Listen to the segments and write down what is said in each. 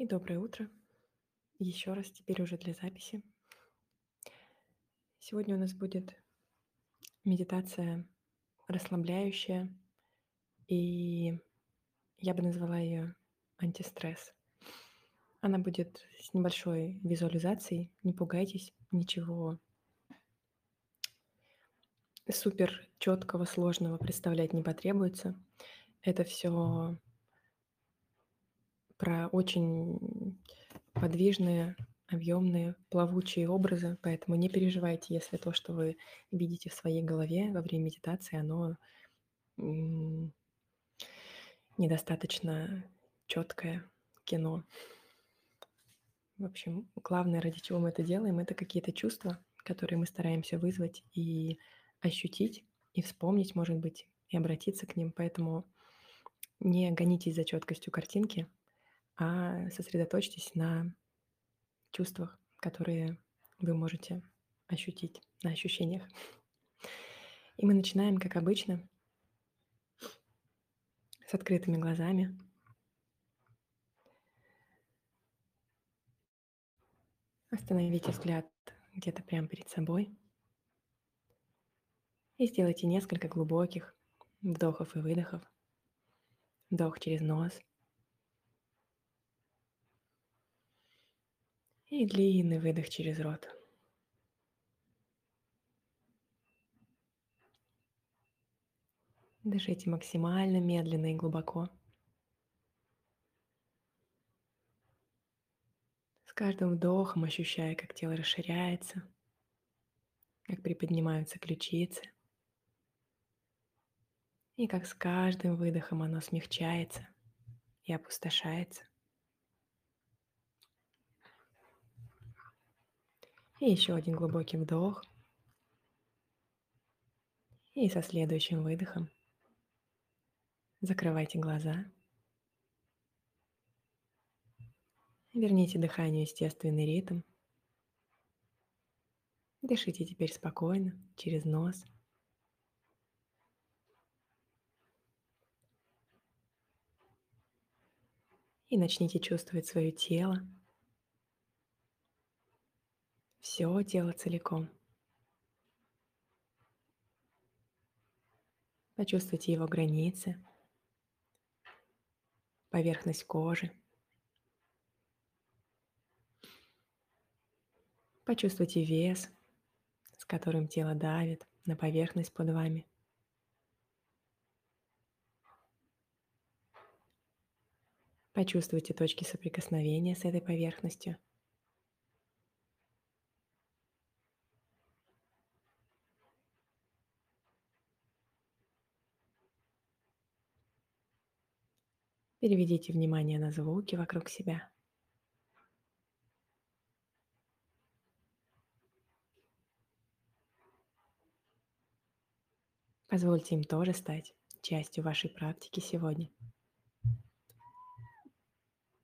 И доброе утро. Еще раз, теперь уже для записи. Сегодня у нас будет медитация расслабляющая, и я бы назвала ее антистресс. Она будет с небольшой визуализацией, не пугайтесь, ничего супер четкого, сложного представлять не потребуется. Это все про очень подвижные, объемные, плавучие образы, поэтому не переживайте, если то, что вы видите в своей голове во время медитации, оно недостаточно четкое кино. В общем, главное, ради чего мы это делаем, это какие-то чувства, которые мы стараемся вызвать и ощутить, и вспомнить, может быть, и обратиться к ним. Поэтому не гонитесь за четкостью картинки, а сосредоточьтесь на чувствах, которые вы можете ощутить, на ощущениях. И мы начинаем, как обычно, с открытыми глазами. Остановите взгляд где-то прямо перед собой. И сделайте несколько глубоких вдохов и выдохов. Вдох через нос – И длинный выдох через рот. Дышите максимально медленно и глубоко. С каждым вдохом ощущая, как тело расширяется, как приподнимаются ключицы, и как с каждым выдохом оно смягчается и опустошается. И еще один глубокий вдох. И со следующим выдохом закрывайте глаза. Верните дыханию естественный ритм. Дышите теперь спокойно, через нос. И начните чувствовать свое тело, все тело целиком. Почувствуйте его границы, поверхность кожи. Почувствуйте вес, с которым тело давит на поверхность под вами. Почувствуйте точки соприкосновения с этой поверхностью – Переведите внимание на звуки вокруг себя. Позвольте им тоже стать частью вашей практики сегодня.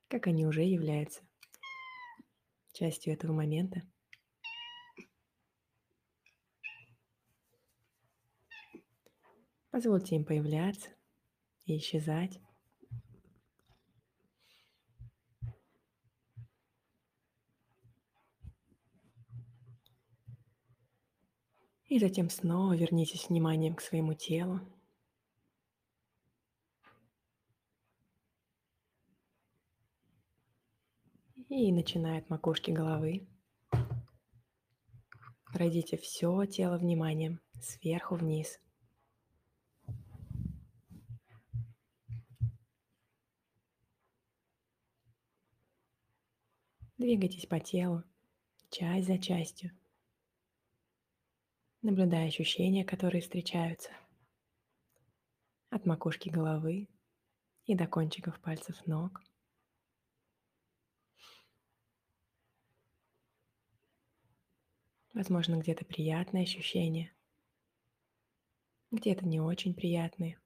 Как они уже являются частью этого момента. Позвольте им появляться и исчезать. И затем снова вернитесь вниманием к своему телу. И начиная от макушки головы. Пройдите все тело вниманием сверху вниз. Двигайтесь по телу, часть за частью наблюдая ощущения, которые встречаются от макушки головы и до кончиков пальцев ног. Возможно, где-то приятные ощущения, где-то не очень приятные,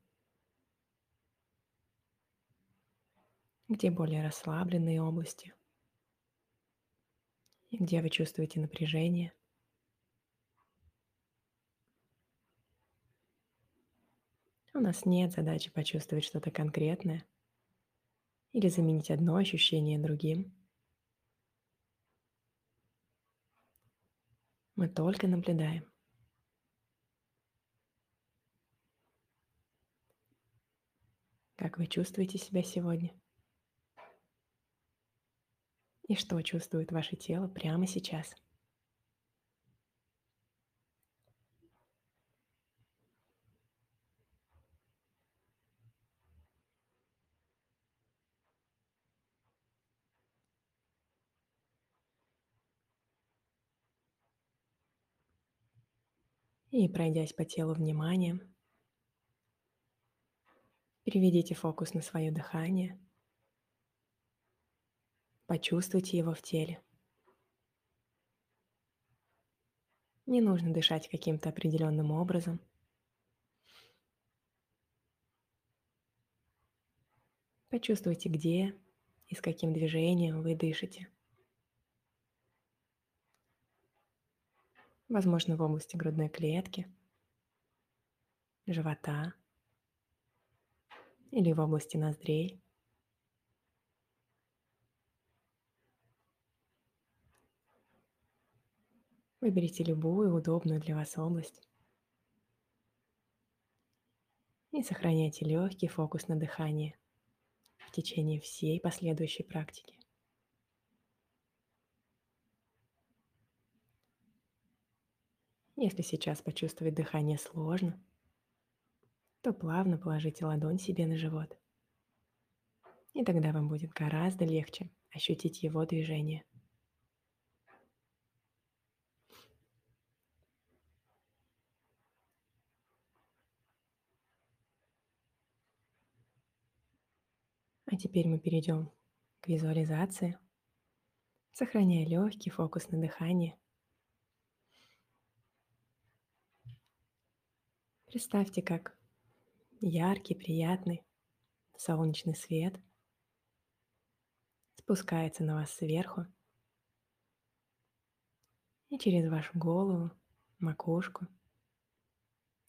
где более расслабленные области, где вы чувствуете напряжение – У нас нет задачи почувствовать что-то конкретное. или заменить одно ощущение другим. Мы только наблюдаем. Как вы чувствуете себя сегодня? И что чувствует ваше тело прямо сейчас? И пройдясь по телу вниманием, переведите фокус на свое дыхание, почувствуйте его в теле. Не нужно дышать каким-то определенным образом. Почувствуйте, где и с каким движением вы дышите. Возможно, в области грудной клетки, живота или в области ноздрей. Выберите любую удобную для вас область и сохраняйте легкий фокус на дыхании в течение всей последующей практики. Если сейчас почувствовать дыхание сложно, то плавно положите ладонь себе на живот. И тогда вам будет гораздо легче ощутить его движение. А теперь мы перейдем к визуализации, сохраняя легкий фокус на дыхании – Представьте, как яркий, приятный солнечный свет спускается на вас сверху и через вашу голову, макушку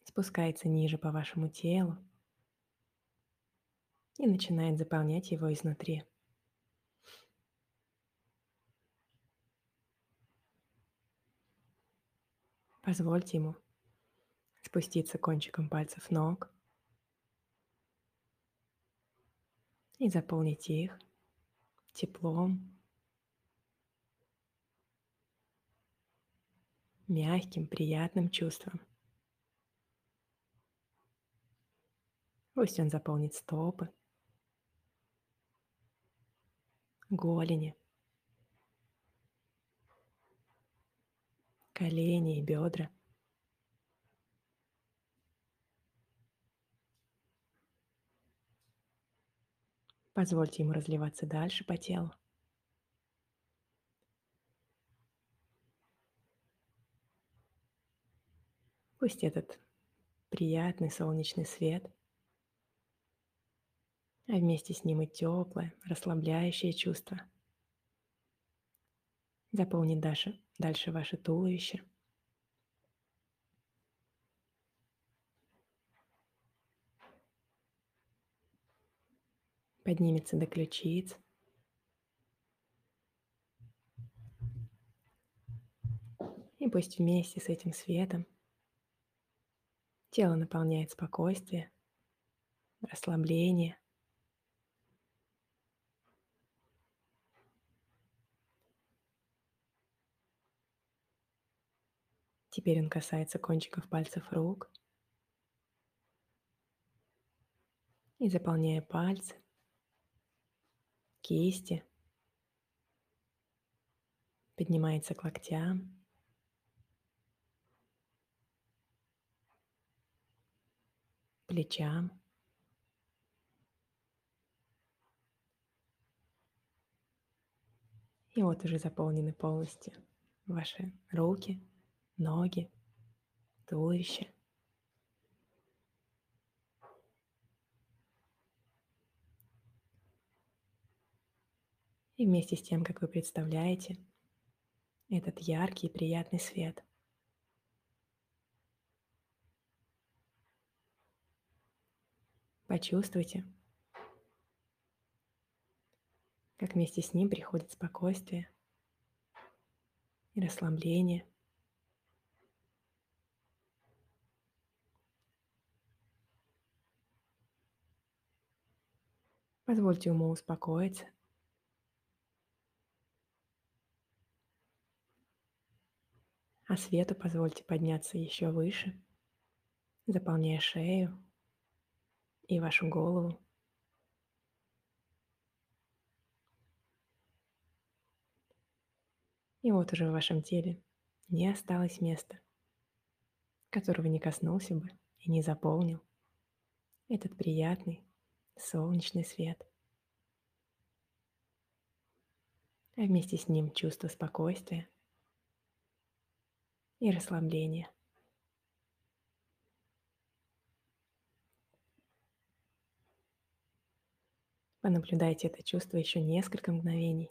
спускается ниже по вашему телу и начинает заполнять его изнутри. Позвольте ему спуститься кончиком пальцев ног и заполнить их теплом, мягким, приятным чувством. Пусть он заполнит стопы, голени, колени и бедра – Позвольте ему разливаться дальше по телу. Пусть этот приятный солнечный свет, а вместе с ним и теплое, расслабляющее чувство заполнит дальше, дальше ваше туловище – поднимется до ключиц. И пусть вместе с этим светом тело наполняет спокойствие, расслабление. Теперь он касается кончиков пальцев рук и заполняя пальцы, кисти, поднимается к локтям, плечам. И вот уже заполнены полностью ваши руки, ноги, туловище – И вместе с тем, как вы представляете этот яркий и приятный свет. Почувствуйте, как вместе с ним приходит спокойствие и расслабление. Позвольте ему успокоиться. А свету позвольте подняться еще выше, заполняя шею и вашу голову. И вот уже в вашем теле не осталось места, которого не коснулся бы и не заполнил этот приятный солнечный свет. А вместе с ним чувство спокойствия и расслабления. Понаблюдайте это чувство еще несколько мгновений.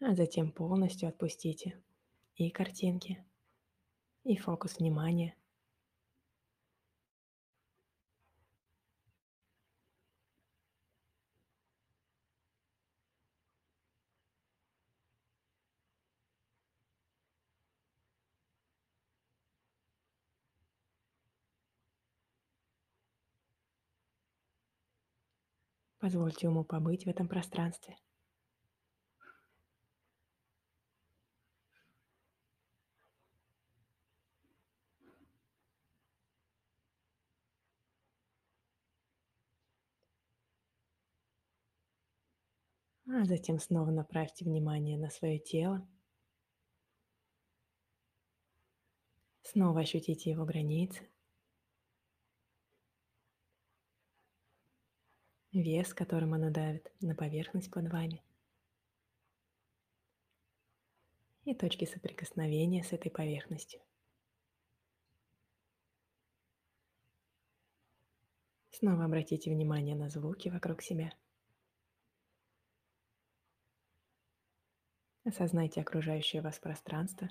а затем полностью отпустите и картинки, и фокус внимания. Позвольте ему побыть в этом пространстве. А затем снова направьте внимание на свое тело. Снова ощутите его границы. Вес, которым оно давит на поверхность под вами. И точки соприкосновения с этой поверхностью. Снова обратите внимание на звуки вокруг себя. Осознайте окружающее вас пространство.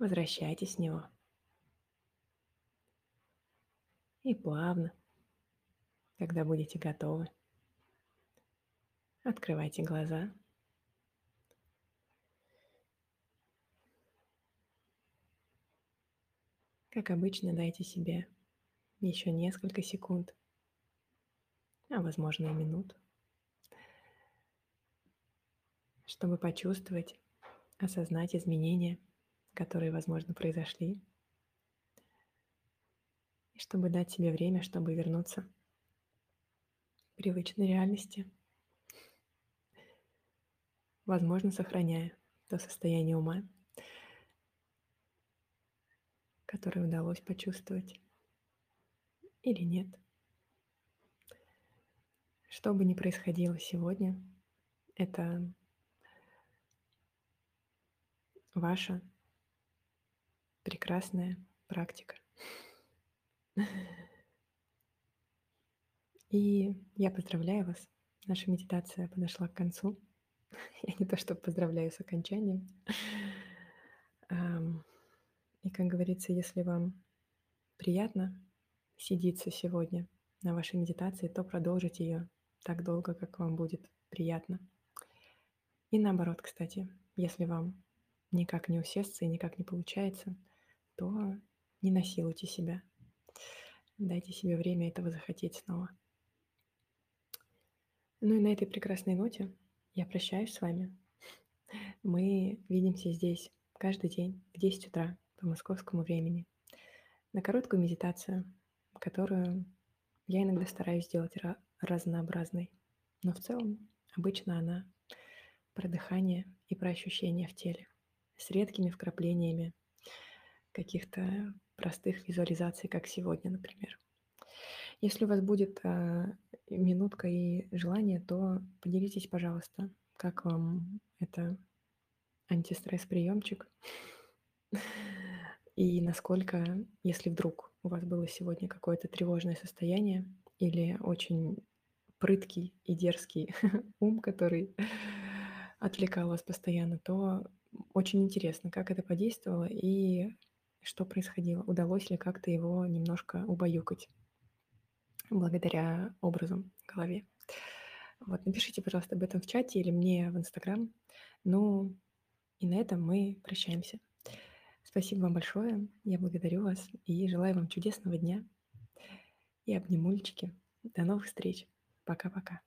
Возвращайтесь в него. И плавно, когда будете готовы, открывайте глаза. Как обычно, дайте себе еще несколько секунд, а возможно и минут чтобы почувствовать, осознать изменения, которые, возможно, произошли, и чтобы дать себе время, чтобы вернуться к привычной реальности, возможно, сохраняя то состояние ума, которое удалось почувствовать, или нет. Что бы ни происходило сегодня, это ваша прекрасная практика. И я поздравляю вас. Наша медитация подошла к концу. Я не то что поздравляю с окончанием. И, как говорится, если вам приятно сидиться сегодня на вашей медитации, то продолжите ее так долго, как вам будет приятно. И наоборот, кстати, если вам никак не усесться и никак не получается, то не насилуйте себя. Дайте себе время этого захотеть снова. Ну и на этой прекрасной ноте я прощаюсь с вами. Мы видимся здесь каждый день в 10 утра по московскому времени на короткую медитацию, которую я иногда стараюсь сделать разнообразной. Но в целом обычно она про дыхание и про ощущения в теле с редкими вкраплениями каких-то простых визуализаций, как сегодня, например. Если у вас будет э, минутка и желание, то поделитесь, пожалуйста, как вам это антистресс-приемчик и насколько, если вдруг у вас было сегодня какое-то тревожное состояние или очень прыткий и дерзкий ум, который отвлекал вас постоянно, то очень интересно, как это подействовало и что происходило. Удалось ли как-то его немножко убаюкать благодаря образу в голове. Вот, напишите, пожалуйста, об этом в чате или мне в Инстаграм. Ну, и на этом мы прощаемся. Спасибо вам большое. Я благодарю вас и желаю вам чудесного дня. И обнимульчики. До новых встреч. Пока-пока.